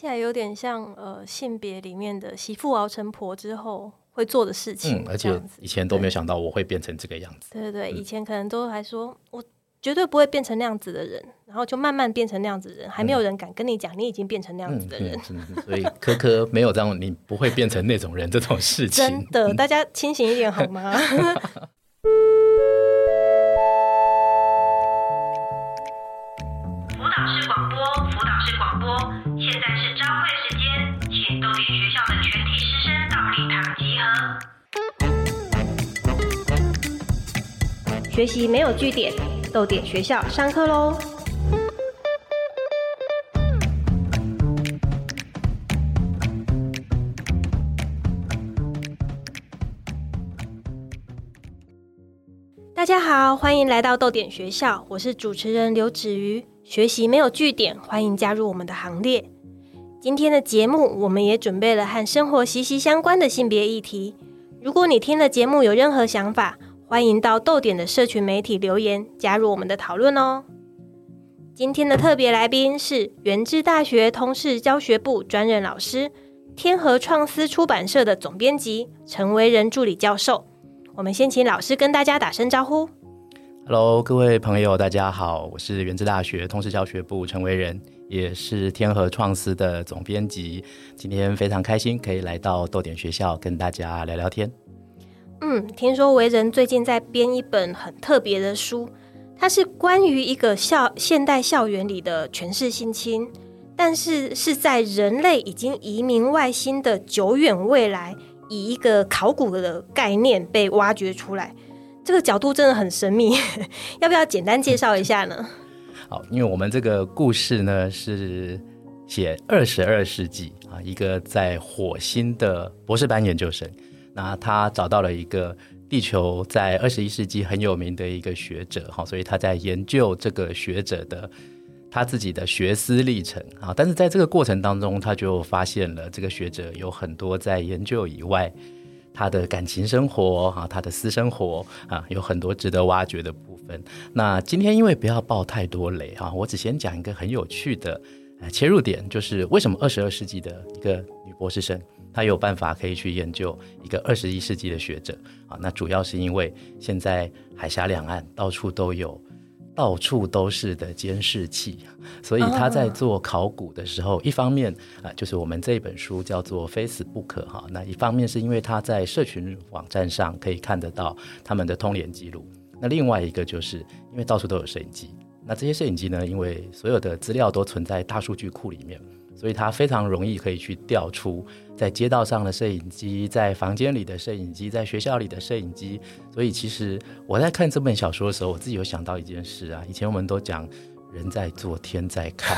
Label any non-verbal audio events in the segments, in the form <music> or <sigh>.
起来有点像呃性别里面的媳妇熬成婆之后会做的事情嗯，，而且以前都没有想到我会变成这个样子。对对对，以前可能都还说我绝对不会变成那样子的人，然后就慢慢变成那样子的人，还没有人敢跟你讲你已经变成那样子的人。嗯，嗯所以科科没有这样，你不会变成那种人这种事情。<laughs> 真的，大家清醒一点好吗？<laughs> <laughs> 学习没有据点，豆点学校上课喽。大家好，欢迎来到豆点学校，我是主持人刘子瑜。学习没有据点，欢迎加入我们的行列。今天的节目，我们也准备了和生活息息相关的性别议题。如果你听了节目有任何想法，欢迎到豆点的社群媒体留言，加入我们的讨论哦。今天的特别来宾是原治大学通识教学部专任老师，天河创思出版社的总编辑陈维仁助理教授。我们先请老师跟大家打声招呼。Hello，各位朋友，大家好，我是原治大学通识教学部陈维仁，也是天河创思的总编辑。今天非常开心可以来到豆点学校跟大家聊聊天。嗯，听说为人最近在编一本很特别的书，它是关于一个校现代校园里的权势性侵，但是是在人类已经移民外星的久远未来，以一个考古的概念被挖掘出来。这个角度真的很神秘，<laughs> 要不要简单介绍一下呢？好，因为我们这个故事呢是写二十二世纪啊，一个在火星的博士班研究生，那他找到了一个地球在二十一世纪很有名的一个学者哈，所以他在研究这个学者的他自己的学思历程啊，但是在这个过程当中，他就发现了这个学者有很多在研究以外。他的感情生活啊，他的私生活啊，有很多值得挖掘的部分。那今天因为不要爆太多雷哈，我只先讲一个很有趣的切入点，就是为什么二十二世纪的一个女博士生，她有办法可以去研究一个二十一世纪的学者啊？那主要是因为现在海峡两岸到处都有。到处都是的监视器，所以他在做考古的时候，一方面啊、就是我们这本书叫做 Facebook 哈，那一方面是因为他在社群网站上可以看得到他们的通联记录，那另外一个就是因为到处都有摄影机，那这些摄影机呢，因为所有的资料都存在大数据库里面，所以它非常容易可以去调出在街道上的摄影机，在房间里的摄影机，在学校里的摄影机。所以其实我在看这本小说的时候，我自己有想到一件事啊，以前我们都讲人在做天在看，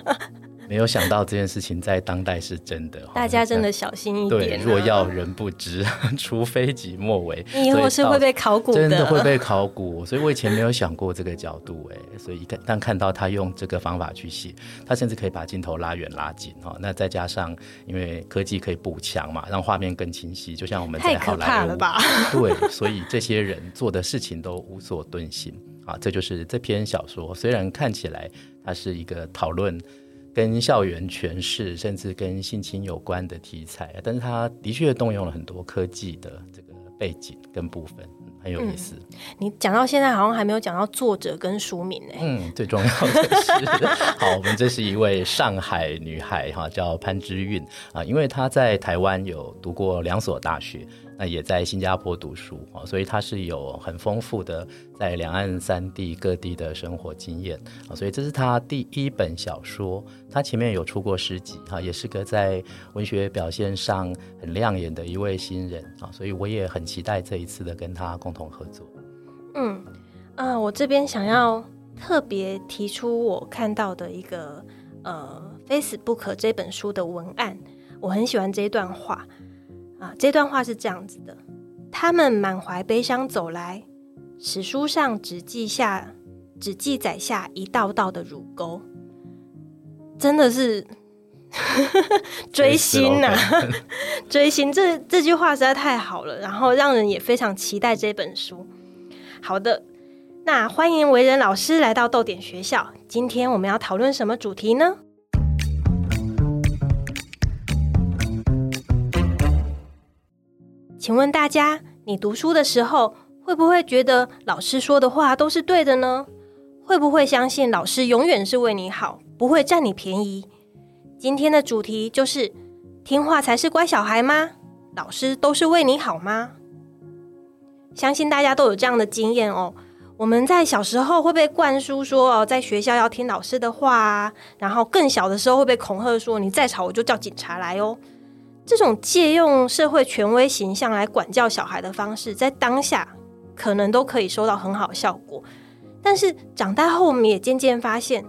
<laughs> 没有想到这件事情在当代是真的。大家真的小心一对，点、啊。若要人不知，<laughs> 除非己莫为。你以后是会被考古的，真的会被考古，所以我以前没有想过这个角度，哎，所以一看，但看到他用这个方法去写，他甚至可以把镜头拉远拉近哈。那再加上，因为科技可以补强嘛，让画面更清晰，就像我们在好莱坞吧？对，所以这些人做的事情都无所遁形啊。这就是这篇小说，虽然看起来它是一个讨论跟校园权势，甚至跟性侵有关的题材，但是他的确动用了很多科技的这个背景跟部分，嗯很有意思。你讲到现在好像还没有讲到作者跟书名呢、嗯，最重要的是，好，我们这是一位上海女孩哈，叫潘之韵啊，因为她在台湾有读过两所大学，那也在新加坡读书啊，所以他是有很丰富的在两岸三地各地的生活经验啊，所以这是他第一本小说，他前面有出过诗集哈，也是个在文学表现上很亮眼的一位新人啊，所以我也很期待这一次的跟他共同合作。嗯，啊、我这边想要特别提出我看到的一个呃《Facebook》这本书的文案，我很喜欢这一段话啊。这段话是这样子的：他们满怀悲伤走来，史书上只记下只记载下一道道的乳沟，真的是 <laughs> <laughs> 追星呐、追星这这句话实在太好了，然后让人也非常期待这本书。好的，那欢迎为人老师来到豆点学校。今天我们要讨论什么主题呢？请问大家，你读书的时候会不会觉得老师说的话都是对的呢？会不会相信老师永远是为你好，不会占你便宜？今天的主题就是听话才是乖小孩吗？老师都是为你好吗？相信大家都有这样的经验哦。我们在小时候会被灌输说哦，在学校要听老师的话啊，然后更小的时候会被恐吓说，你再吵我就叫警察来哦。这种借用社会权威形象来管教小孩的方式，在当下可能都可以收到很好效果，但是长大后我们也渐渐发现，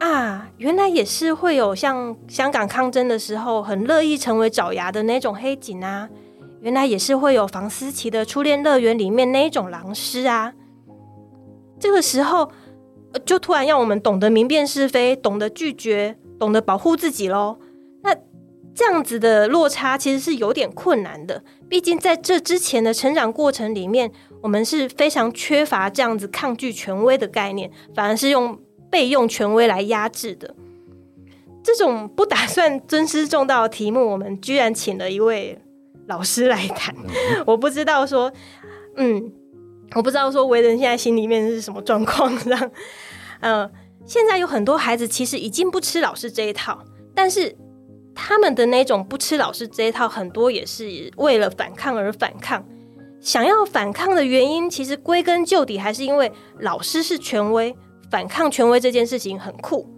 啊，原来也是会有像香港抗争的时候很乐意成为爪牙的那种黑警啊，原来也是会有房思琪的初恋乐园里面那一种狼师啊。这个时候，就突然要我们懂得明辨是非，懂得拒绝，懂得保护自己喽。那这样子的落差其实是有点困难的。毕竟在这之前的成长过程里面，我们是非常缺乏这样子抗拒权威的概念，反而是用被用权威来压制的。这种不打算尊师重道的题目，我们居然请了一位老师来谈。我不知道说，嗯。我不知道说为人现在心里面是什么状况，这样，呃，现在有很多孩子其实已经不吃老师这一套，但是他们的那种不吃老师这一套，很多也是为了反抗而反抗。想要反抗的原因，其实归根究底还是因为老师是权威，反抗权威这件事情很酷，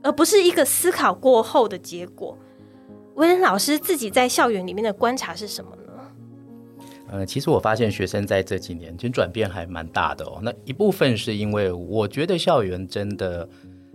而不是一个思考过后的结果。为人老师自己在校园里面的观察是什么呢？呃，其实我发现学生在这几年其实转变还蛮大的哦。那一部分是因为我觉得校园真的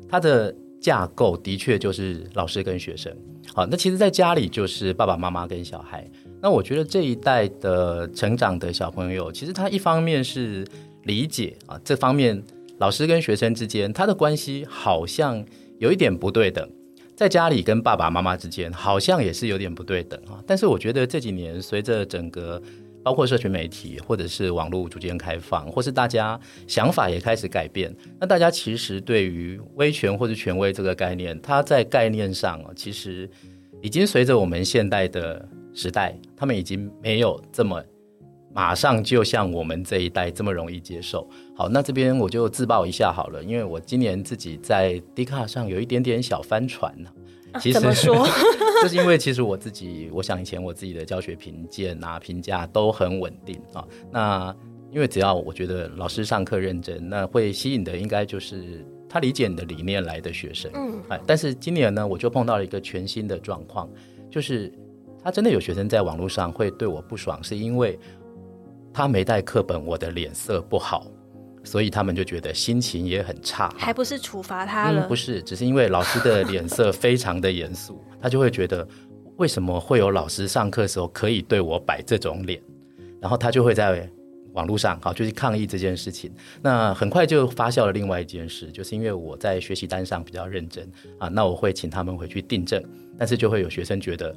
它的架构的确就是老师跟学生。好，那其实，在家里就是爸爸妈妈跟小孩。那我觉得这一代的成长的小朋友，其实他一方面是理解啊，这方面老师跟学生之间他的关系好像有一点不对等，在家里跟爸爸妈妈之间好像也是有点不对等啊。但是我觉得这几年随着整个包括社群媒体，或者是网络逐渐开放，或是大家想法也开始改变。那大家其实对于威权或者权威这个概念，它在概念上啊，其实已经随着我们现代的时代，他们已经没有这么马上就像我们这一代这么容易接受。好，那这边我就自曝一下好了，因为我今年自己在 d 卡上有一点点小帆船呢。其怎么说？<laughs> 就是因为其实我自己，我想以前我自己的教学评鉴啊、评价都很稳定啊。那因为只要我觉得老师上课认真，那会吸引的应该就是他理解你的理念来的学生。嗯，哎，但是今年呢，我就碰到了一个全新的状况，就是他真的有学生在网络上会对我不爽，是因为他没带课本，我的脸色不好。所以他们就觉得心情也很差，还不是处罚他了？不是，只是因为老师的脸色非常的严肃，他就会觉得为什么会有老师上课的时候可以对我摆这种脸，然后他就会在网络上好就是抗议这件事情。那很快就发酵了另外一件事，就是因为我在学习单上比较认真啊，那我会请他们回去订正，但是就会有学生觉得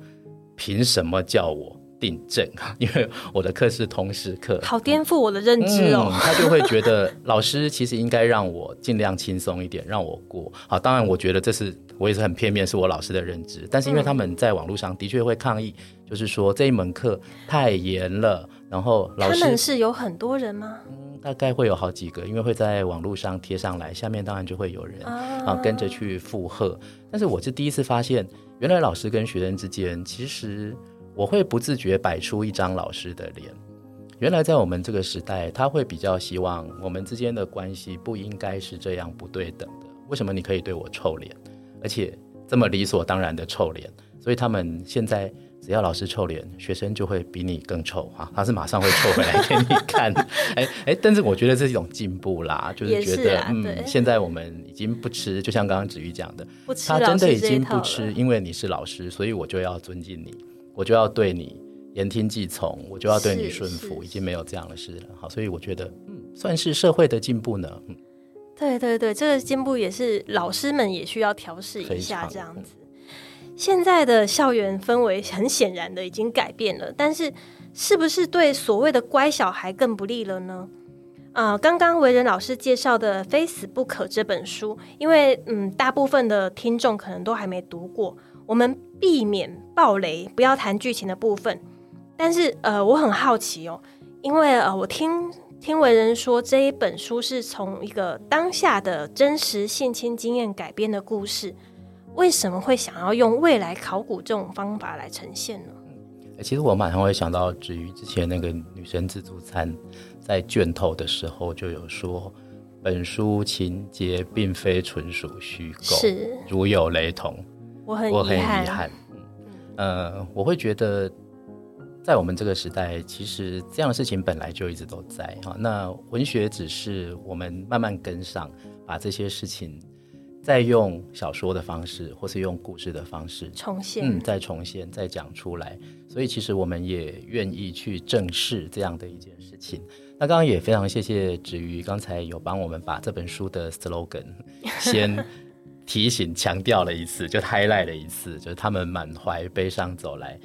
凭什么叫我？订正，<laughs> 因为我的课是通识课，好颠覆我的认知哦。他就会觉得老师其实应该让我尽量轻松一点，让我过。好，当然我觉得这是我也是很片面，是我老师的认知。但是因为他们在网络上的确会抗议，就是说这一门课太严了。然后老师他们是有很多人吗？嗯，大概会有好几个，因为会在网络上贴上来，下面当然就会有人啊跟着去附和。但是我是第一次发现，原来老师跟学生之间其实。我会不自觉摆出一张老师的脸。原来在我们这个时代，他会比较希望我们之间的关系不应该是这样不对等的。为什么你可以对我臭脸，而且这么理所当然的臭脸？所以他们现在只要老师臭脸，学生就会比你更臭哈，他是马上会臭回来给你看。<laughs> 哎哎，但是我觉得这是一种进步啦，就是觉得嗯，现在我们已经不吃，就像刚刚子瑜讲的，他真的已经不吃，因为你是老师，所以我就要尊敬你。我就要对你言听计从，我就要对你顺服，已经没有这样的事了。好，所以我觉得，嗯，算是社会的进步呢。嗯，对对对，这个进步也是老师们也需要调试一下这样子。现在的校园氛围很显然的已经改变了，但是是不是对所谓的乖小孩更不利了呢？啊，刚刚为人老师介绍的《非死不可》这本书，因为嗯，大部分的听众可能都还没读过。我们避免暴雷，不要谈剧情的部分。但是呃，我很好奇哦，因为呃，我听听为人说这一本书是从一个当下的真实性侵经验改编的故事，为什么会想要用未来考古这种方法来呈现呢？其实我马上会想到，至于之前那个女生自助餐，在卷头的时候就有说，本书情节并非纯属虚构，是如有雷同，我很我很遗遗憾，憾。呃，我会觉得，在我们这个时代，其实这样的事情本来就一直都在哈。那文学只是我们慢慢跟上，把这些事情再用小说的方式，或是用故事的方式重现，嗯，再重现、再讲出来。所以其实我们也愿意去正视这样的一件事情。那刚刚也非常谢谢子瑜，刚才有帮我们把这本书的 slogan 先提醒、强调了一次，就 highlight 了一次，就是他们满怀悲伤走来，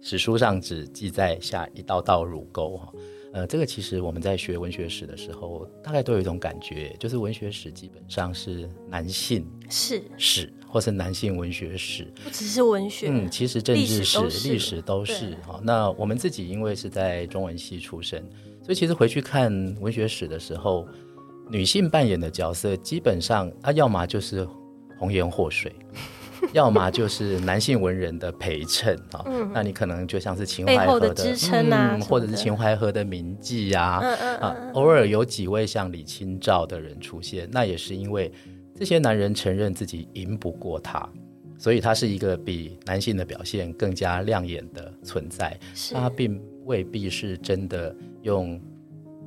史书上只记载下一道道乳沟哈。呃，这个其实我们在学文学史的时候，大概都有一种感觉，就是文学史基本上是男性是史，或是男性文学史。不只是文学，嗯，其实政治史、历史都是哈。那我们自己因为是在中文系出身，所以其实回去看文学史的时候，女性扮演的角色基本上啊，要么就是红颜祸水，要么就是男性文人的陪衬啊。那你可能就像是秦淮河的支撑啊嗯或者是秦淮河的名妓啊，嗯嗯啊嗯，偶尔有几位像李清照的人出现，那也是因为这些男人承认自己赢不过他，所以他是一个比男性的表现更加亮眼的存在。是他并未必是真的用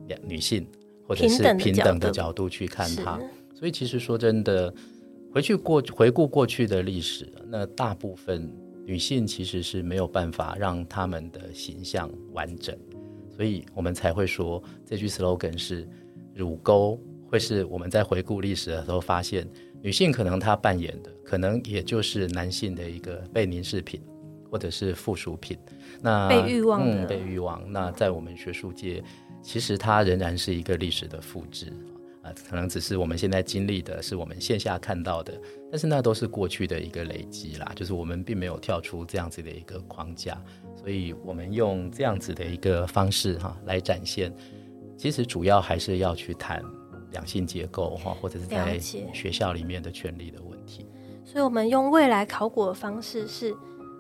两女性或者是平等的角度去看是他。所以其实说真的，回去过回顾过去的历史，那大部分女性其实是没有办法让她们的形象完整，所以我们才会说这句 slogan 是乳沟，会是我们在回顾历史的时候发现，女性可能她扮演的可能也就是男性的一个被凝视品。或者是附属品，那被欲望的嗯，被欲望。那在我们学术界，其实它仍然是一个历史的复制啊，可能只是我们现在经历的是我们线下看到的，但是那都是过去的一个累积啦，就是我们并没有跳出这样子的一个框架，所以我们用这样子的一个方式哈来展现，其实主要还是要去谈两性结构哈，或者是在学校里面的权利的问题。所以，我们用未来考古的方式是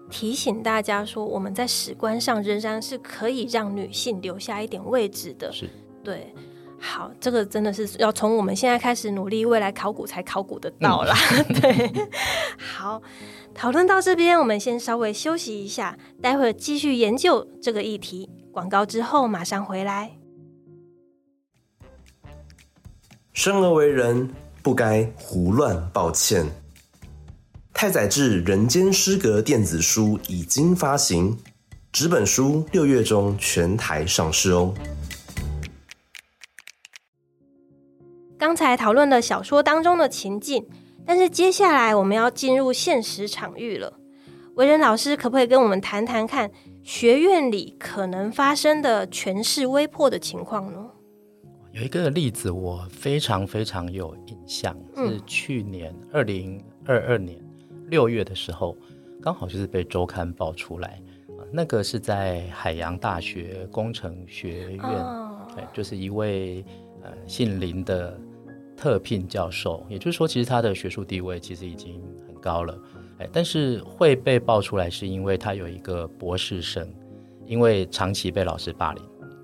提醒大家说，我们在史观上仍然是可以让女性留下一点位置的。是，对，好，这个真的是要从我们现在开始努力，未来考古才考古得到啦。<laughs> 对，好，讨论到这边，我们先稍微休息一下，待会儿继续研究这个议题。广告之后马上回来。生而为人，不该胡乱抱歉。太宰治《人间失格》电子书已经发行，纸本书六月中全台上市哦。刚才讨论了小说当中的情境，但是接下来我们要进入现实场域了。为人老师可不可以跟我们谈谈看学院里可能发生的权势威迫的情况呢？有一个例子我非常非常有印象，嗯是去年二零二二年六月的时候，刚好就是被周刊爆出来。啊那个是在海洋大学工程学院，哦，对，就是一位呃姓林的特聘教授，也就是说，其实他的学术地位其实已经很高了，哎，但是会被爆出来，是因为他有一个博士生，因为长期被老师霸凌，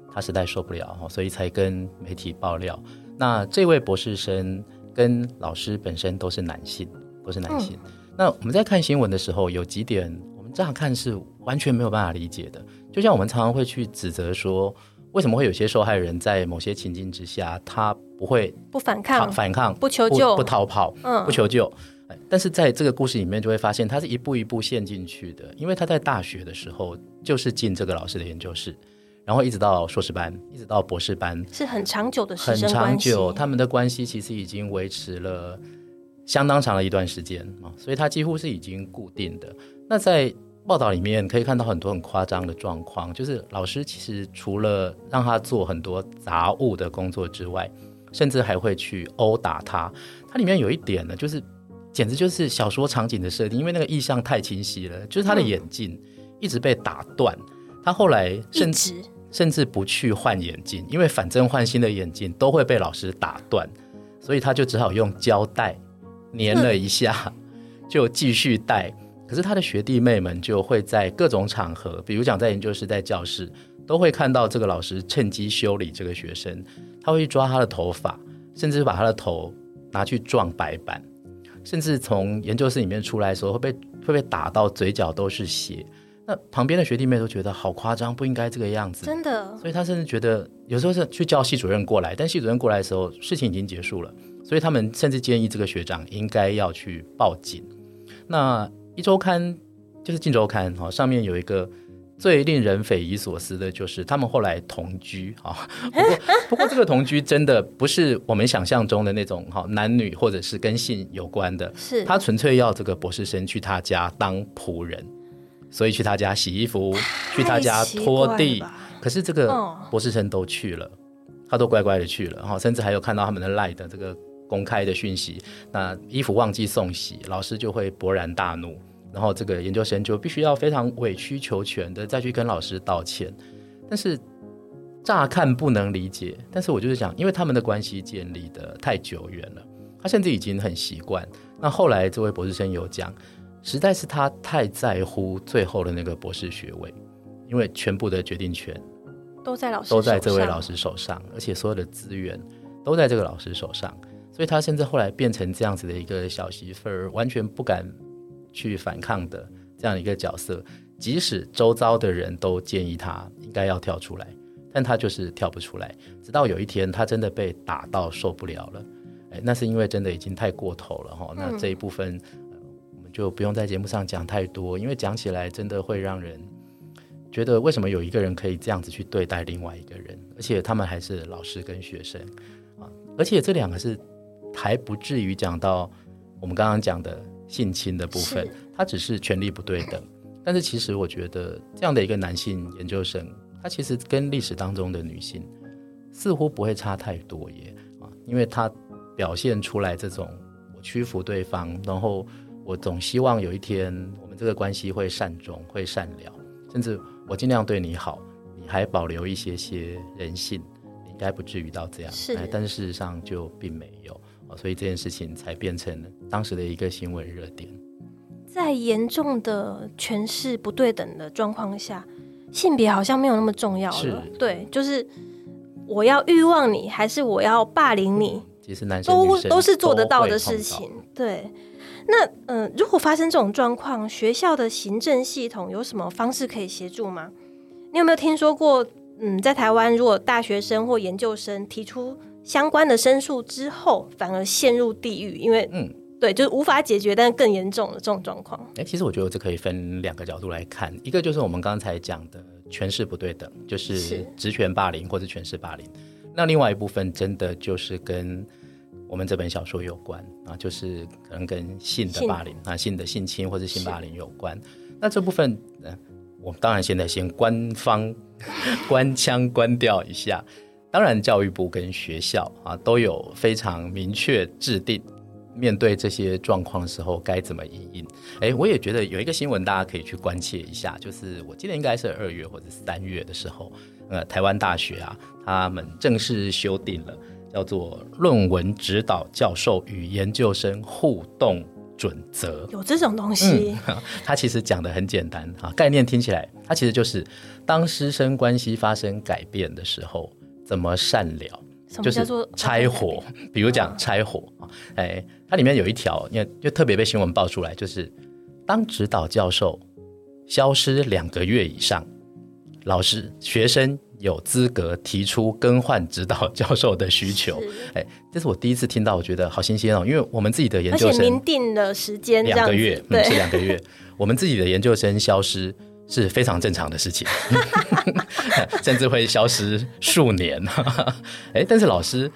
他实在受不了，哦所以才跟媒体爆料。那这位博士生跟老师本身都是男性，都是男性。那我们在看新闻的时候，有几点我们乍看是完全没有办法理解的，就像我们常常会去指责说，为什么会有些受害人在某些情境之下，他不会不反抗抗，反抗、不求救不逃跑、嗯不求救。哎但是在这个故事里面，就会发现他是一步一步陷进去的，因为他在大学的时候就是进这个老师的研究室，然后一直到硕士班，一直到博士班，是很长久的师很长。久，他们的关系其实已经维持了相当长的一段时间啊，所以他几乎是已经固定的。那在报道里面可以看到很多很夸张的状况，就是老师其实除了让他做很多杂物的工作之外，甚至还会去殴打他。它里面有一点呢，就是简直就是小说场景的设定，因为那个意象太清晰了，就是他的眼镜一直被打断。他后来甚至甚至不去换眼镜，因为反正换新的眼镜都会被老师打断，所以他就只好用胶带粘了一下，就继续戴。可是他的学弟妹们就会在各种场合，比如讲在研究室、在教室，都会看到这个老师趁机修理这个学生，他会去抓他的头发，甚至把他的头拿去撞白板，甚至从研究室里面出来的时候会被会被打到嘴角都是血。那旁边的学弟妹都觉得好夸张，不应该这个样子。真的所以他甚至觉得有时候是去叫系主任过来，但系主任过来的时候，事情已经结束了，所以他们甚至建议这个学长应该要去报警。那一周刊就是《镜周刊》哈，上面有一个最令人匪夷所思的，就是他们后来同居 <laughs> 啊。不过，不过这个同居真的不是我们想象中的那种哈男女或者是跟性有关的，是他纯粹要这个博士生去他家当仆人，所以去他家洗衣服，去他家拖地。可是这个哦博士生都去了，他都乖乖的去了，然后甚至还有看到他们的赖的这个公开的讯息，那衣服忘记送洗，老师就会勃然大怒，然后这个研究生就必须要非常委曲求全的再去跟老师道歉，但是乍看不能理解，但是我就是想，因为他们的关系建立的太久远了，他甚至已经很习惯。那后来这位博士生有讲，实在是他太在乎最后的那个博士学位，因为全部的决定权都在老师都在这位老师手上，而且所有的资源都在这个老师手上，所以他甚至后来变成这样子的一个小媳妇儿，完全不敢去反抗的这样一个角色。即使周遭的人都建议他应该要跳出来，但他就是跳不出来。直到有一天，他真的被打到受不了了，哎，那是因为真的已经太过头了哈。那这一部分、呃我们就不用在节目上讲太多，因为讲起来真的会让人觉得为什么有一个人可以这样子去对待另外一个人，而且他们还是老师跟学生啊，而且这两个是还不至于讲到我们刚刚讲的性侵的部分，他只是权力不对等。但是其实我觉得这样的一个男性研究生，他其实跟历史当中的女性似乎不会差太多耶啊，因为他表现出来这种我屈服对方，然后我总希望有一天我们这个关系会善终，会善了，甚至我尽量对你好，你还保留一些些人性，你应该不至于到这样。但是事实上就并没有啊，所以这件事情才变成了当时的一个新闻热点。在严重的权势不对等的状况下，性别好像没有那么重要了。对，就是我要欲望你，还是我要霸凌你，其实男生都都是做得到的事情。对，那嗯、呃如果发生这种状况，学校的行政系统有什么方式可以协助吗？你有没有听说过？嗯，在台湾，如果大学生或研究生提出相关的申诉之后，反而陷入地狱，因为嗯，对，就是无法解决，但是更严重的这种状况。哎，其实我觉得这可以分两个角度来看，一个就是我们刚才讲的权势不对等，就是是职权霸凌或者权势霸凌。那另外一部分真的就是跟我们这本小说有关啊，就是可能跟性的霸凌啊、性的性侵或者性霸凌有关。那这部分，呃，我们当然现在先官方 <laughs> 官腔关掉一下。当然，教育部跟学校啊都有非常明确制定面对这些状况的时候该怎么应应。哎，我也觉得有一个新闻大家可以去关切一下，就是我记得应该是二月或者三月的时候，呃，台湾大学啊，他们正式修订了叫做《论文指导教授与研究生互动准则》。有这种东西，<laughs> 它其实讲的很简单啊，概念听起来，它其实就是当师生关系发生改变的时候，怎么善了。就是拆火，比如讲拆火啊，哎，它里面有一条，因为就特别被新闻爆出来，就是当指导教授消失两个月以上，老师学生有资格提出更换指导教授的需求。是哎，这是我第一次听到，我觉得好新鲜哦，因为我们自己的研究生明定了时间，两个月，对嗯，是两个月。我们自己的研究生消失是非常正常的事情，<laughs> 甚至会消失数年。<laughs> 哎，但是老师，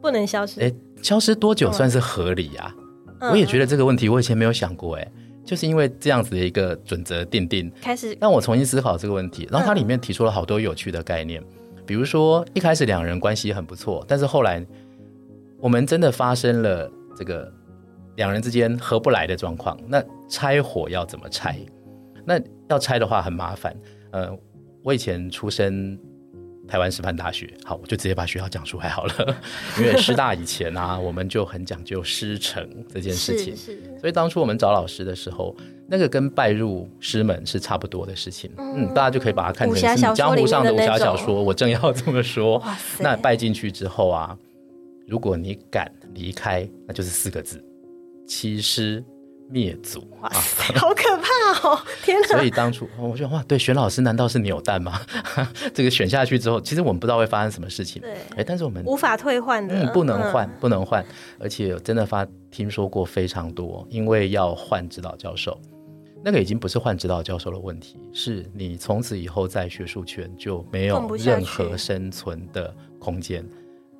不能消失。哎，消失多久算是合理呀、嗯我也觉得这个问题，我以前没有想过，哎，就是因为这样子的一个准则定定，开始让我重新思考这个问题。然后它里面提出了好多有趣的概念，比如说一开始两人关系很不错，但是后来我们真的发生了这个两人之间合不来的状况，那拆伙要怎么拆？那要拆的话很麻烦。呃，我以前出身台湾师范大学，好，我就直接把学校讲出来好了。因为师大以前啊，我们就很讲究师承这件事情所以当初我们找老师的时候，那个跟拜入师门是差不多的事情。嗯，大家就可以把它看成是江湖上的武侠小说。我正要这么说。那拜进去之后啊，如果你敢离开，那就是四个字：欺师灭族哇啊。塞，<laughs> 好可怕哦！天哪，所以当初哦我觉得哇，对，选老师难道是扭蛋吗？<laughs> 这个选下去之后，其实我们不知道会发生什么事情。对哎，但是我们无法退换的，嗯，不能换嗯，不能换，而且真的发听说过非常多，因为要换指导教授，那个已经不是换指导教授的问题，是你从此以后在学术圈就没有任何生存的空间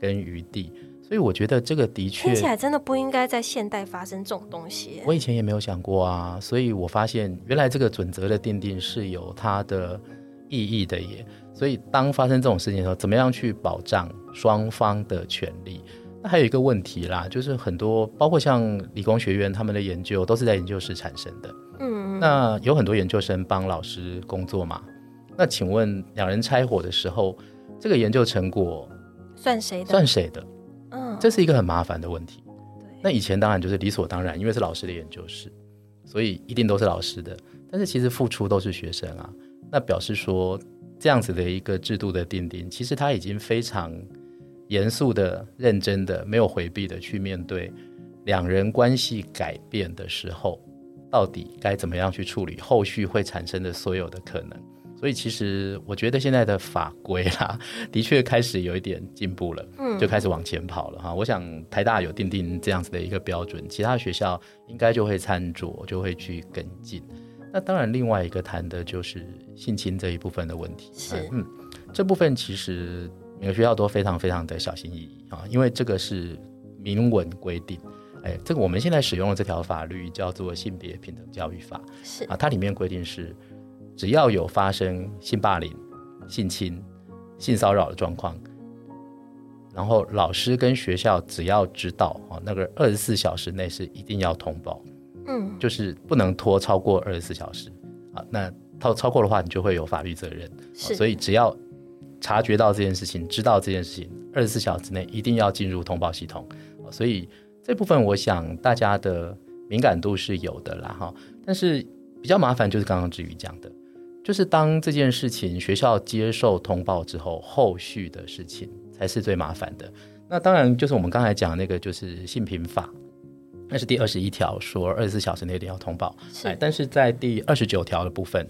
跟余地，所以我觉得这个的确听起来真的不应该在现代发生这种东西。我以前也没有想过啊，所以我发现原来这个准则的定定是有它的意义的耶。所以当发生这种事情的时候，怎么样去保障双方的权利？那还有一个问题啦，就是很多包括像理工学院他们的研究都是在研究室产生的，嗯，那有很多研究生帮老师工作嘛？那请问两人拆伙的时候，这个研究成果算谁的？算谁的？嗯，这是一个很麻烦的问题。对那以前当然就是理所当然，因为是老师的研究室，所以一定都是老师的。但是其实付出都是学生啊，那表示说这样子的一个制度的定定，其实他已经非常严肃的、认真的、没有回避的去面对两人关系改变的时候，到底该怎么样去处理后续会产生的所有的可能。所以其实我觉得现在的法规啦，的确开始有一点进步了，嗯就开始往前跑了哈。我想台大有定定这样子的一个标准，其他学校应该就会参酌，就会去跟进。那当然，另外一个谈的就是性侵这一部分的问题。是嗯，这部分其实每个学校都非常非常的小心翼翼啊，因为这个是明文规定。哎，这个我们现在使用的这条法律叫做《性别平等教育法》。是啊，它里面规定是，只要有发生性霸凌、性侵、性骚扰的状况，然后老师跟学校只要知道啊，那个二十四小时内是一定要通报，嗯，就是不能拖超过二十四小时啊。那超超过的话，你就会有法律责任。是，所以只要察觉到这件事情，知道这件事情，二十四小时内一定要进入通报系统。哦所以这部分我想大家的敏感度是有的啦，哈。但是比较麻烦就是刚刚志宇讲的，就是当这件事情学校接受通报之后，后续的事情才是最麻烦的。那当然就是我们刚才讲那个就是性平法。那是第二十一条说二十四小时内一定要通报，是哎，但是在第二十九条的部分，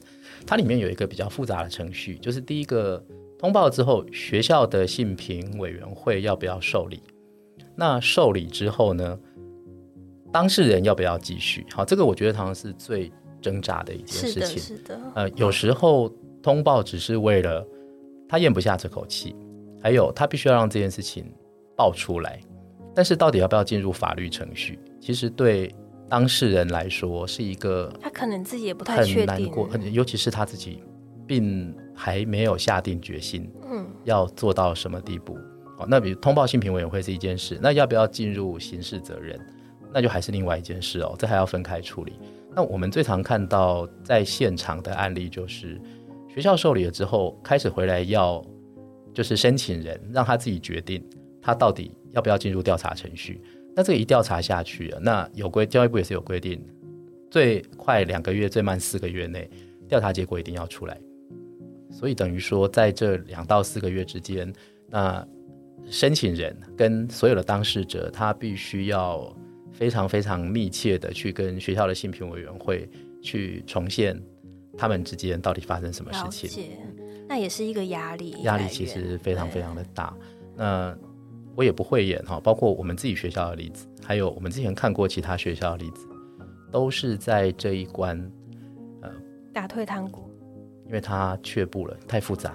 它里面有一个比较复杂的程序，就是第一个通报之后，学校的性平委员会要不要受理？那受理之后呢，当事人要不要继续？好，这个我觉得好像是最挣扎的一件，事情。是的，呃，有时候通报只是为了他咽不下这口气，还有他必须要让这件事情爆出来。但是到底要不要进入法律程序，其实对当事人来说是一个他可能自己也不太很确定，难过，很尤其是他自己并还没有下定决心嗯，要做到什么地步。哦，那比如通报性评委员会是一件事，那要不要进入刑事责任，那就还是另外一件事哦，这还要分开处理。那我们最常看到在现场的案例就是，学校受理了之后，开始回来要就是申请人让他自己决定，他到底要不要进入调查程序。那这个一调查下去，那有规教育部也是有规定，最快两个月，最慢四个月内，调查结果一定要出来。所以等于说，在这两到四个月之间，那申请人跟所有的当事者，他必须要非常非常密切的去跟学校的性评委员会去重现他们之间到底发生什么事了情。解，那也是一个压力，压力其实非常非常的大。那我也不会演哈，包括我们自己学校的例子，还有我们之前看过其他学校的例子，都是在这一关，呃打退堂鼓，因为他却步了，太复杂，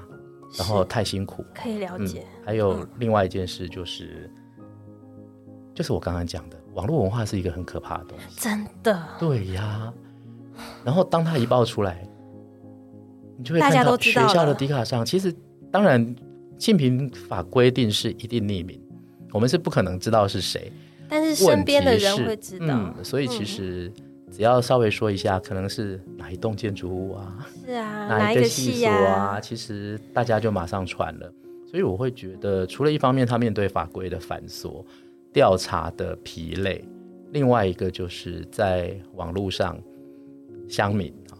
然后太辛苦。可以了嗯解，，还有嗯另外一件事就是，就是我刚刚讲的，网络文化是一个很可怕的东西。真的，对呀，然后当它一爆出来，你就会看到学校的了迪卡上，其实当然性平法规定是一定匿名，我们是不可能知道是谁。但是问身边的人会知道，嗯，所以其嗯实只要稍微说一下，可能是哪一栋建筑物啊，是啊，<laughs> 哪一个系系所啊，其实大家就马上传了。所以我会觉得，除了一方面他面对法规的繁琐、调查的疲累，另外一个就是在网络上乡民啊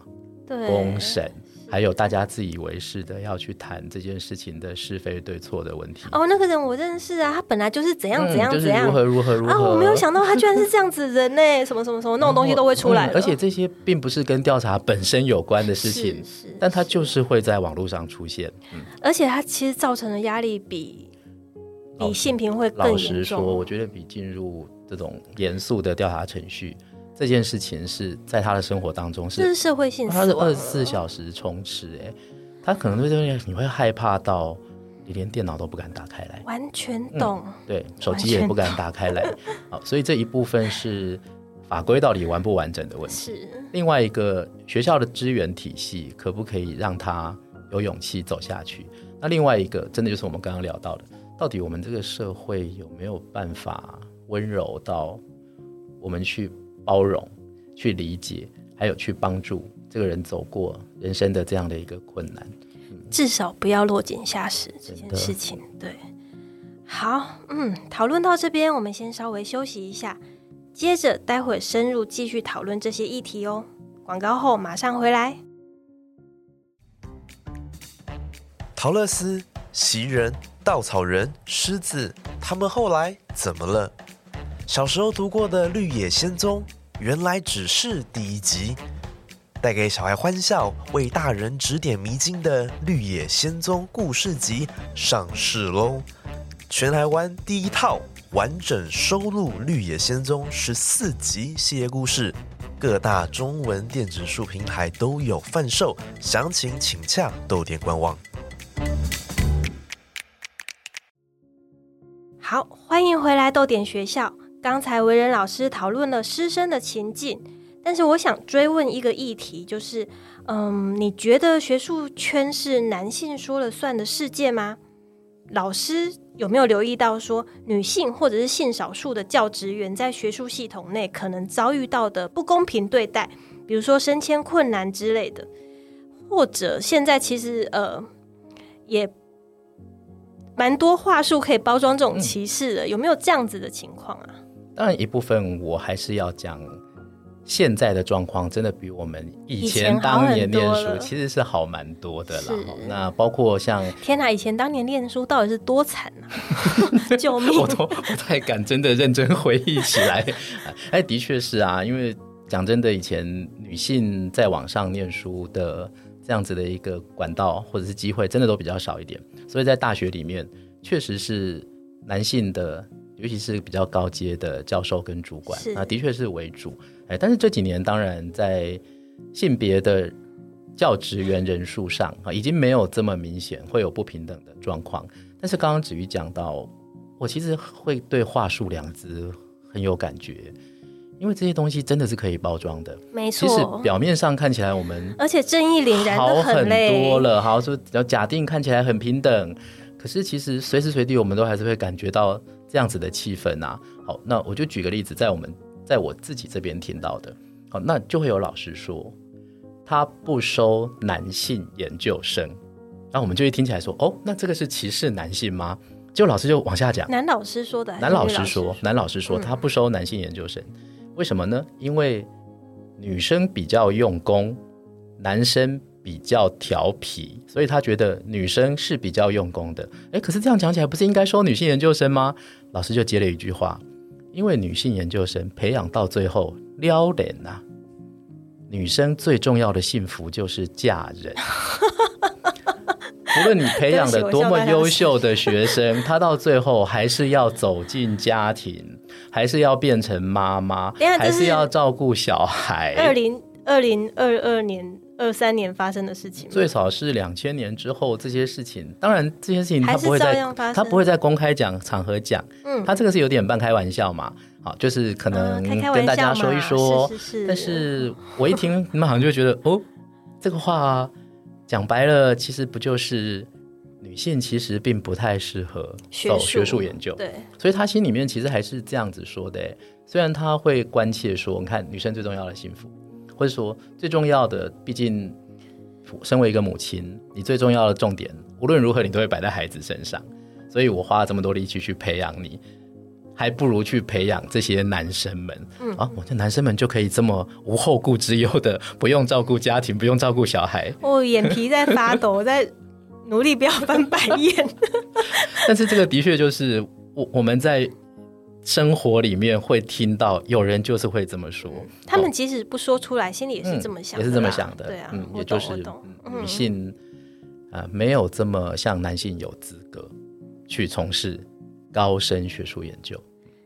对。公审，还有大家自以为是的要去谈这件事情的是非对错的问题。哦，那个人我认识啊，他本来就是怎样怎样嗯就是怎样。如何如何如何。啊，我没有想到他居然是这样子人呢，什么什么什么那种东西都会出来、嗯而且这些并不是跟调查本身有关的事情，是是。但他就是会在网络上出现。嗯，而且他其实造成的压力比比性平会更老实说，我觉得比进入这种严肃的调查程序这件事情是在他的生活当中这是是，社会性他是二十四小时充斥，哎，他可能对这东西你会害怕到你连电脑都不敢打开来。完全懂。对，手机也不敢打开来，好，所以这一部分是法规到底完不完整的问题。是另外一个学校的资源体系可不可以让他有勇气走下去？那另外一个，真的就是我们刚刚聊到的，到底我们这个社会有没有办法温柔到我们去包容、去理解，还有去帮助这个人走过人生的这样的一个困难？至少不要落井下石这件事情。对，好，嗯，讨论到这边，我们先稍微休息一下，接着待会深入继续讨论这些议题哦。广告后马上回来。陶乐斯、袭人、稻草人、狮子，他们后来怎么了？小时候读过的《绿野仙踪》，原来只是第一集。带给小孩欢笑、为大人指点迷津的《绿野仙踪》故事集上市喽！全台湾第一套完整收录《绿野仙踪》十四集系列故事，各大中文电子书平台都有贩售，详情请洽豆店官网。好，欢迎回来豆点学校。刚才为人老师讨论了师生的情境，但是我想追问一个议题，就是，嗯，你觉得学术圈是男性说了算的世界吗？老师有没有留意到说，女性或者是性少数的教职员在学术系统内可能遭遇到的不公平对待，比如说升迁困难之类的，或者现在其实呃也蛮多话术可以包装这种歧视的，有没有这样子的情况啊？当然，一部分我还是要讲，现在的状况真的比我们以以前当年念书其实是好蛮多的啦。那包括像天哪，以前当年念书到底是多惨啊！<laughs> 救命！我都不太敢真的认真回忆起来。<laughs> 哎，的确是啊，因为讲真的，以前女性在网上念书的这样子的一个管道或者是机会，真的都比较少一点。所以在大学里面，确实是男性的，尤其是比较高阶的教授跟主管啊，的确是为主。哎，但是这几年当然在性别的教职员人数上啊，已经没有这么明显会有不平等的状况。但是刚刚子瑜讲到，我其实会对话术两字很有感觉，因为这些东西真的是可以包装的。没错。其实，表面上看起来我们而且正义凛然好很，多了，好说要假定看起来很平等，可是其实随时随地我们都还是会感觉到这样子的气氛啊。好，那我就举个例子，在我们在我自己这边听到的，好，那就会有老师说他不收男性研究生，那我们就会听起来说，哦，那这个是歧视男性吗？结果老师就往下讲，男老师说的男老女师说，男老师说嗯。他不收男性研究生，为什么呢？因为女生比较用功，男生比较调皮，所以他觉得女生是比较用功的。诶，可是这样讲起来，不是应该说女性研究生吗？老师就接了一句话：因为女性研究生培养到最后撩人呐、女生最重要的幸福就是嫁人。<laughs> 无论你培养的多么优秀的学生，他到最后还是要走进家庭，还是要变成妈妈，还是要照顾小孩。二零二零二二年、二三年发生的事情，最少是两千年之后这些事情，当然这些事情他不会在他不会在公开讲场合讲，嗯。他这个是有点半开玩笑嘛，好，就是可能跟大家说一说，是是是。但是我一听你们好像就觉得哦，这个话讲白了，其实不就是女性其实并不太适合走学术研究，对，所以他心里面其实还是这样子说的。虽然他会关切说，你看女生最重要的幸福，或者说最重要的，毕竟身为一个母亲，你最重要的重点，无论如何你都会摆在孩子身上。所以我花了这么多力气去培养你，还不如去培养这些男生们。嗯啊，我这男生们就可以这么无后顾之忧的，不用照顾家庭，不用照顾小孩。我眼皮在发抖，我 <laughs> 在努力不要翻白眼。<laughs> 但是这个的确就是我我们在生活里面会听到有人就是会这么说，他们即使不说出来，心里也是这么想、嗯也是这么想的。对啊，嗯，也就是女性啊、呃没有这么像男性有资格去从事高深学术研究。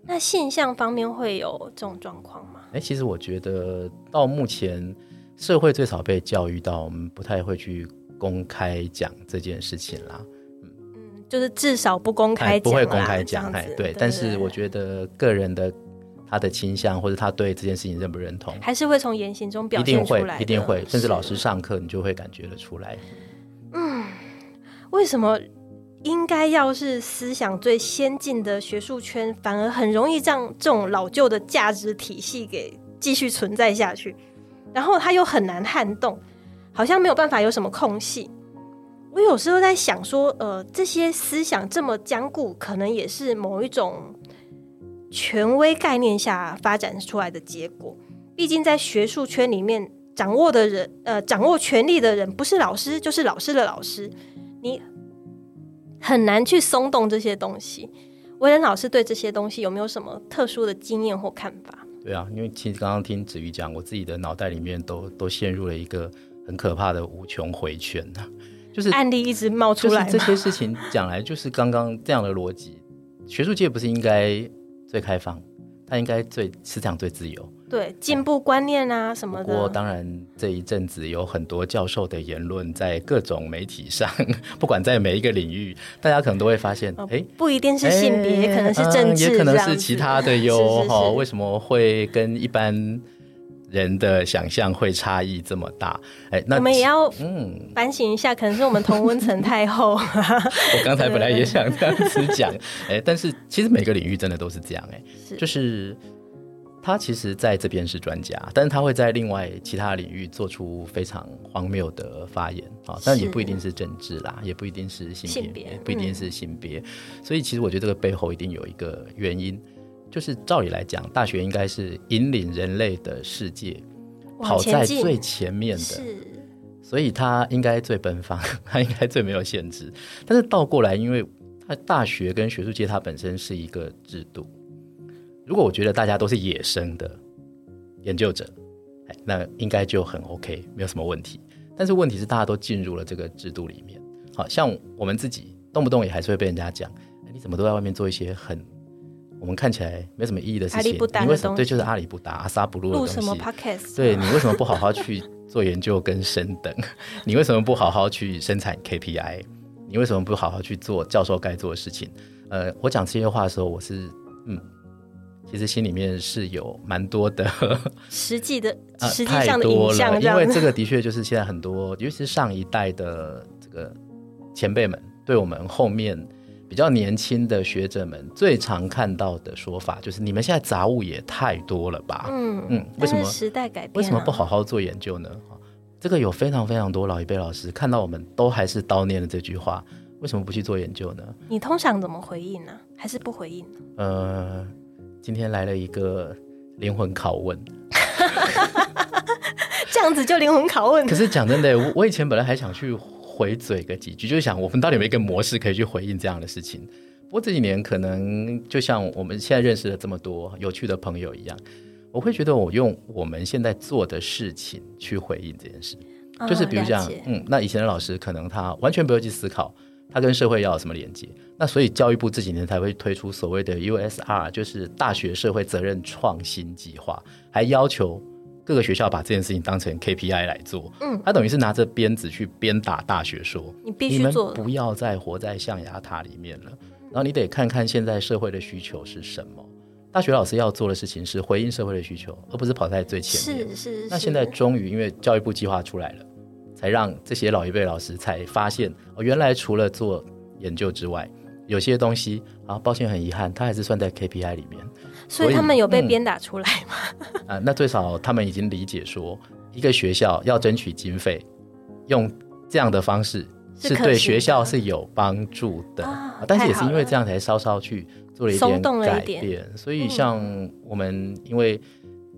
那现象方面会有这种状况吗？哎，其实我觉得到目前社会最少被教育到，我们不太会去公开讲这件事情啦。嗯，就是至少不公开不会公开讲，哎对。但是我觉得个人的他的倾向或者他对这件事情认不认同，还是会从言行中表一定会现出来的，一定会，甚至老师上课你就会感觉得出来。嗯为什么应该要是思想最先进的学术圈，反而很容易让这种老旧的价值体系给继续存在下去？然后它又很难撼动，好像没有办法有什么空隙。我有时候在想说，呃，这些思想这么坚固，可能也是某一种权威概念下发展出来的结果。毕竟在学术圈里面，掌握的人，呃，掌握权力的人，不是老师就是老师的老师。你很难去松动这些东西。维仁老师对这些东西有没有什么特殊的经验或看法？对啊，因为其实刚刚听子瑜讲，我自己的脑袋里面都都陷入了一个很可怕的无穷回圈就是案例一直冒出来这些事情讲来，就是刚刚这样的逻辑，学术界不是应该最开放，它应该最思想最自由。对进步观念啊什么的不过，当然这一阵子有很多教授的言论在各种媒体上，<laughs> 不管在每一个领域，大家可能都会发现，哦哎、不一定是性别，也可能是政治、嗯也可能是其他的 <laughs> 是哟。是哈，是为什么会跟一般人的想象会差异这么大？哎，那我们也要嗯，反省一下，可能是我们同温层太厚。<laughs> 我刚才本来也想这样子讲，哎，但是其实每个领域真的都是这样，哎，就是他其实在这边是专家，但是他会在另外其他领域做出非常荒谬的发言啊，但也不一定是政治啦，也不一定是性性别别，不一定是性别，所以其实我觉得这个背后一定有一个原因，就是照理来讲，大学应该是引领人类的世界跑在最前面的，是所以他应该最奔放，<laughs> 他应该最没有限制。但是倒过来，因为他大学跟学术界它本身是一个制度，如果我觉得大家都是野生的研究者，哎，那应该就很 OK，没有什么问题。但是问题是，大家都进入了这个制度里面，好像我们自己动不动也还是会被人家讲，哎你怎么都在外面做一些很我们看起来没什么意义的事情？你为什么对，就是阿里不达、阿萨不入的东西。录什么 podcast？对你为什么不好好去做研究跟升等？<laughs> 你为什么不好好去生产 KPI？你为什么不好好去做教授该做的事情？呃，我讲这些话的时候，我是嗯，其实心里面是有蛮多的 <laughs> 实际的、啊，实际太上的影多了，像这样子。因为这个的确就是现在很多，尤其是上一代的这个前辈们，对我们后面比较年轻的学者们最常看到的说法，就是你们现在杂物也太多了吧？嗯嗯为什么时代改变、啊？为什么不好？好做研究呢？啊这个有非常非常多老一辈老师看到我们都还是叨念了这句话，为什么不去做研究呢？你通常怎么回应呢？还是不回应呢？呃，今天来了一个灵魂拷问，<laughs> 这样子就灵魂拷问可。是讲真的，我我以前本来还想去回嘴个几句，就是想我们到底有没有一个模式可以去回应这样的事情。不过这几年可能就像我们现在认识了这么多有趣的朋友一样，我会觉得我用我们现在做的事情去回应这件事。就是比如讲嗯，那以前的老师可能他完全不会去思考他跟社会要有什么连接，那所以教育部这几年才会推出所谓的 USR，就是大学社会责任创新计划，还要求各个学校把这件事情当成 KPI 来做。嗯，他等于是拿着鞭子去鞭打大学说，你们须做。不要再活在象牙塔里面了，然后你得看看现在社会的需求是什么。大学老师要做的事情是回应社会的需求，而不是跑在最前面。是是。是那现在终于因为教育部计划出来了，才让这些老一辈老师才发现哦，原来除了做研究之外，有些东西啊，抱歉很遗憾，它还是算在 KPI 里面。所以他们有被嗯鞭打出来吗？<laughs> 啊，那最少他们已经理解说，一个学校要争取经费，用这样的方式是对学校是有帮助的。啊啊但是也是因为这样才稍稍去做了一松点改变。所以嗯像我们因为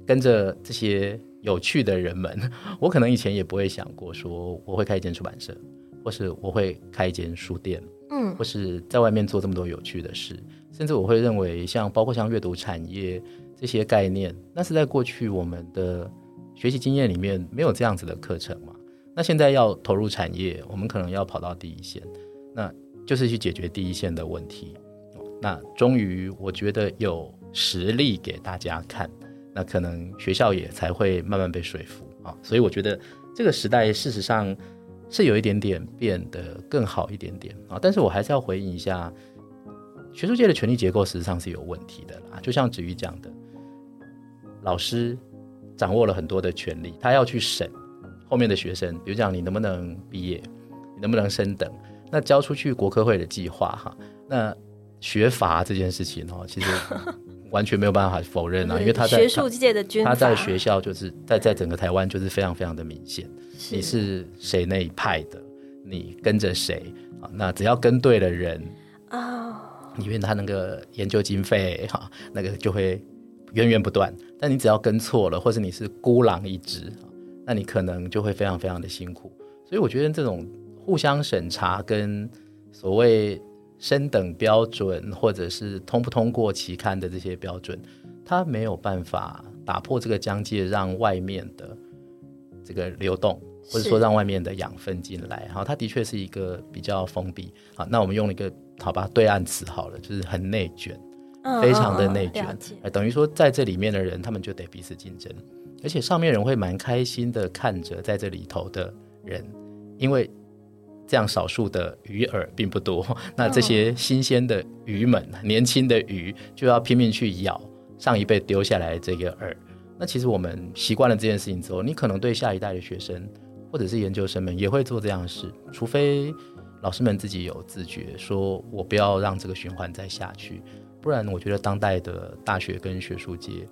跟着这些有趣的人们，<laughs> 我可能以前也不会想过说我会开一间出版社，或是我会开一间书店。嗯或是在外面做这么多有趣的事，甚至我会认为像包括像阅读产业这些概念，那是在过去我们的学习经验里面没有这样子的课程嘛。那现在要投入产业，我们可能要跑到第一线，那就是去解决第一线的问题。那终于我觉得有实力给大家看，那可能学校也才会慢慢被说服啊。所以我觉得这个时代事实上是有一点点变得更好一点点啊，但是我还是要回应一下，学术界的权力结构实际上是有问题的啦。就像子瑜讲的，老师掌握了很多的权利，他要去审后面的学生，比如讲你能不能毕业，你能不能升等，那交出去国科会的计划哈，那学阀这件事情哦，其实完全没有办法否认啊，因为他在学术界的军，他在学校就是在在整个台湾就是非常非常的明显。你是谁那一派的，你跟着谁啊？那只要跟对了人，啊，因为他那个研究经费哈，那个就会源源不断。但你只要跟错了，或者你是孤狼一只，那你可能就会非常非常的辛苦。所以我觉得这种互相审查跟所谓升等标准，或者是通不通过期刊的这些标准，它没有办法打破这个疆界，让外面的这个流动，或者说让外面的养分进来。好，它的确是一个比较封闭。好，那我们用了一个好吧对岸词好了，就是很内卷。嗯非常的内卷等于说在这里面的人，他们就得彼此竞争，而且上面人会蛮开心的看着在这里头的人，因为这样少数的鱼饵并不多，<laughs> 那这些新鲜的鱼们、年轻的鱼就要拼命去咬上一辈丢下来的这个饵。那其实我们习惯了这件事情之后，你可能对下一代的学生或者是研究生们也会做这样的事，除非老师们自己有自觉，说我不要让这个循环再下去。不然，我觉得当代的大学跟学术界，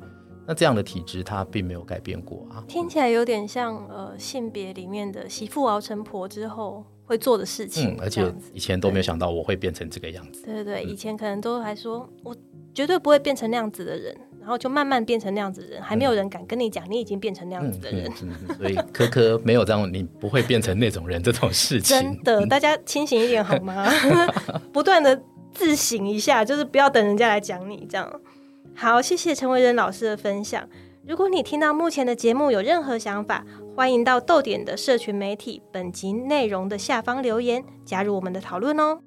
那这样的体制它并没有改变过啊。听起来有点像呃性别里面的媳妇熬成婆之后会做的事情嗯，，而且以前都没有想到我会变成这个样子。对对对，以前可能都还说我绝对不会变成那样子的人，然后就慢慢变成那样子的人，还没有人敢跟你讲你已经变成那样嗯子的人。所以科科没有这样，你不会变成那种人这种事情。真的，大家清醒一点好吗？<laughs> <laughs> 不断的自省一下，就是不要等人家来讲你这样。好，谢谢陈维仁老师的分享。如果你听到目前的节目有任何想法，欢迎到豆点的社群媒体本集内容的下方留言，加入我们的讨论哦。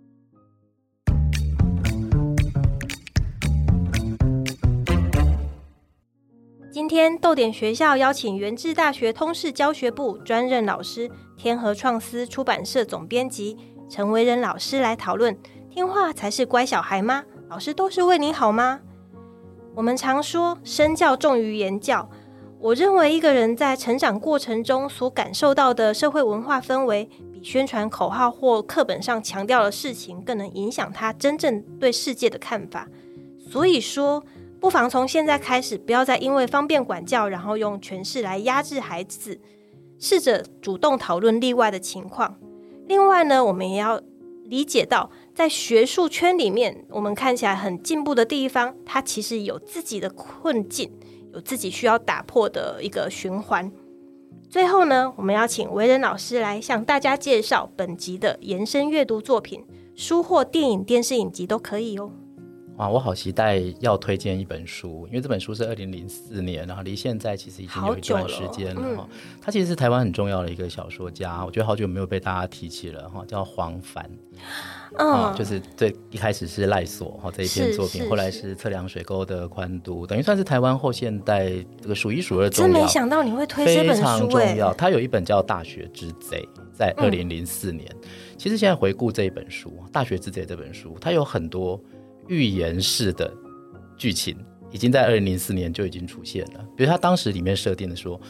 今天豆点学校邀请元智大学通识教学部专任老师、天河创思出版社总编辑陈维仁老师来讨论：听话才是乖小孩吗？老师都是为你好吗？我们常说身教重于言教，我认为一个人在成长过程中所感受到的社会文化氛围，比宣传口号或课本上强调的事情更能影响他真正对世界的看法。所以说，不妨从现在开始，不要再因为方便管教，然后用权势来压制孩子，试着主动讨论例外的情况。另外呢，我们也要理解到，在学术圈里面，我们看起来很进步的地方，它其实有自己的困境，有自己需要打破的一个循环。最后呢，我们要请维仁老师来向大家介绍本集的延伸阅读作品，书或电影、电视影集都可以哦。哇，我好期待要推荐一本书，因为这本书是二零零四年，然后离现在其实已经有一段时间了了哈。他其实是台湾很重要的一个小说家，我觉得好久没有被大家提起了哈，叫黄帆啊，嗯，就是最一开始是赖索哈这一篇作品，是后来是是测量水沟的宽度，等于算是台湾后现代这个数一数二重要真没。想到你会推这本非常书哎、重要。他有一本叫《大学之贼》，在嗯二零零四年。其实现在回顾这一本书，《大学之贼》这本书，它有很多预言式的剧情，已经在二零零四年就已经出现了。比如他当时里面设定的说，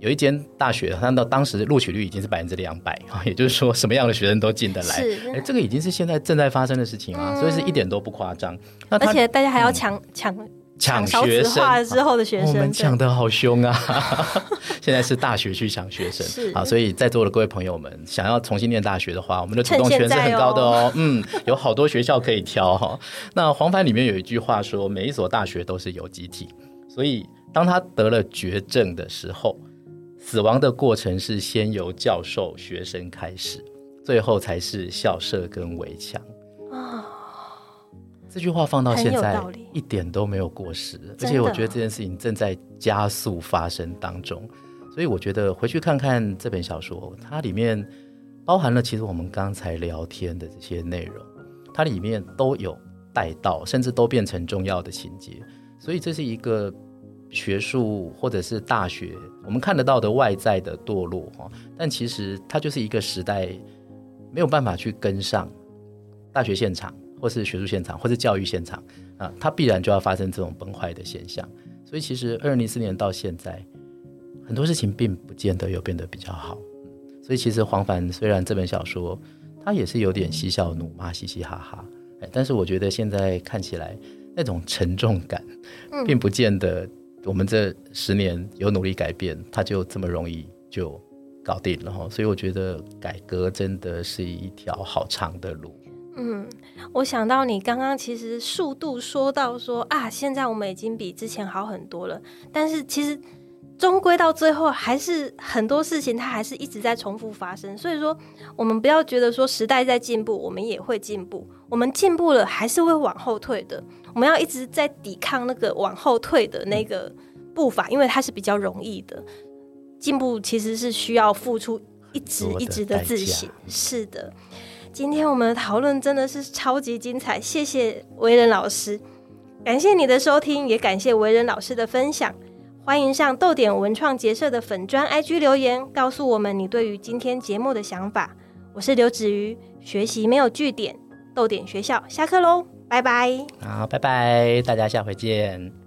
有一间大学，他到当时录取率已经是百分之两百啊，<laughs> 也就是说什么样的学生都进得来。哎，这个已经是现在正在发生的事情啊，所以是一点都不夸张。那而且大家还要抢抢抢少学生之后的学生，我们对抢的好凶啊！<laughs> 现在是大学去抢学生啊，所以在座的各位朋友们，想要重新念大学的话，我们的主趁动权是很高的哦哦。<laughs> 嗯，有好多学校可以挑哈。那黄凡里面有一句话说，每一所大学都是有机体，所以当他得了绝症的时候，死亡的过程是先由教授、学生开始，最后才是校舍跟围墙。这句话放到现在一点都没有过时，而且我觉得这件事情正在加速发生当中，所以我觉得回去看看这本小说，它里面包含了其实我们刚才聊天的这些内容，它里面都有带到，甚至都变成重要的情节，所以这是一个学术或者是大学我们看得到的外在的堕落哈，但其实它就是一个时代没有办法去跟上大学现场，或是学术现场，或是教育现场啊，它必然就要发生这种崩坏的现象。所以其实二零零四年到现在，很多事情并不见得有变得比较好。所以其实黄凡虽然这本小说他也是有点嬉笑怒骂、嘻嘻哈哈，哎，但是我觉得现在看起来那种沉重感，并不见得我们这十年有努力改变，它就这么容易就搞定了哈。所以我觉得改革真的是一条好长的路。嗯，我想到你刚刚其实速度说到说啊，现在我们已经比之前好很多了，但是其实终归到最后还是很多事情它还是一直在重复发生。所以说，我们不要觉得说时代在进步，我们也会进步，我们进步了还是会往后退的。我们要一直在抵抗那个往后退的那个步伐，因为它是比较容易的。进步其实是需要付出一直一直的自省。是的，今天我们的讨论真的是超级精彩，谢谢为人老师，感谢你的收听，也感谢为人老师的分享。欢迎上豆点文创结社的粉砖 IG 留言，告诉我们你对于今天节目的想法。我是刘子瑜，学习没有据点，豆点学校下课喽，拜拜。好，拜拜，大家下回见。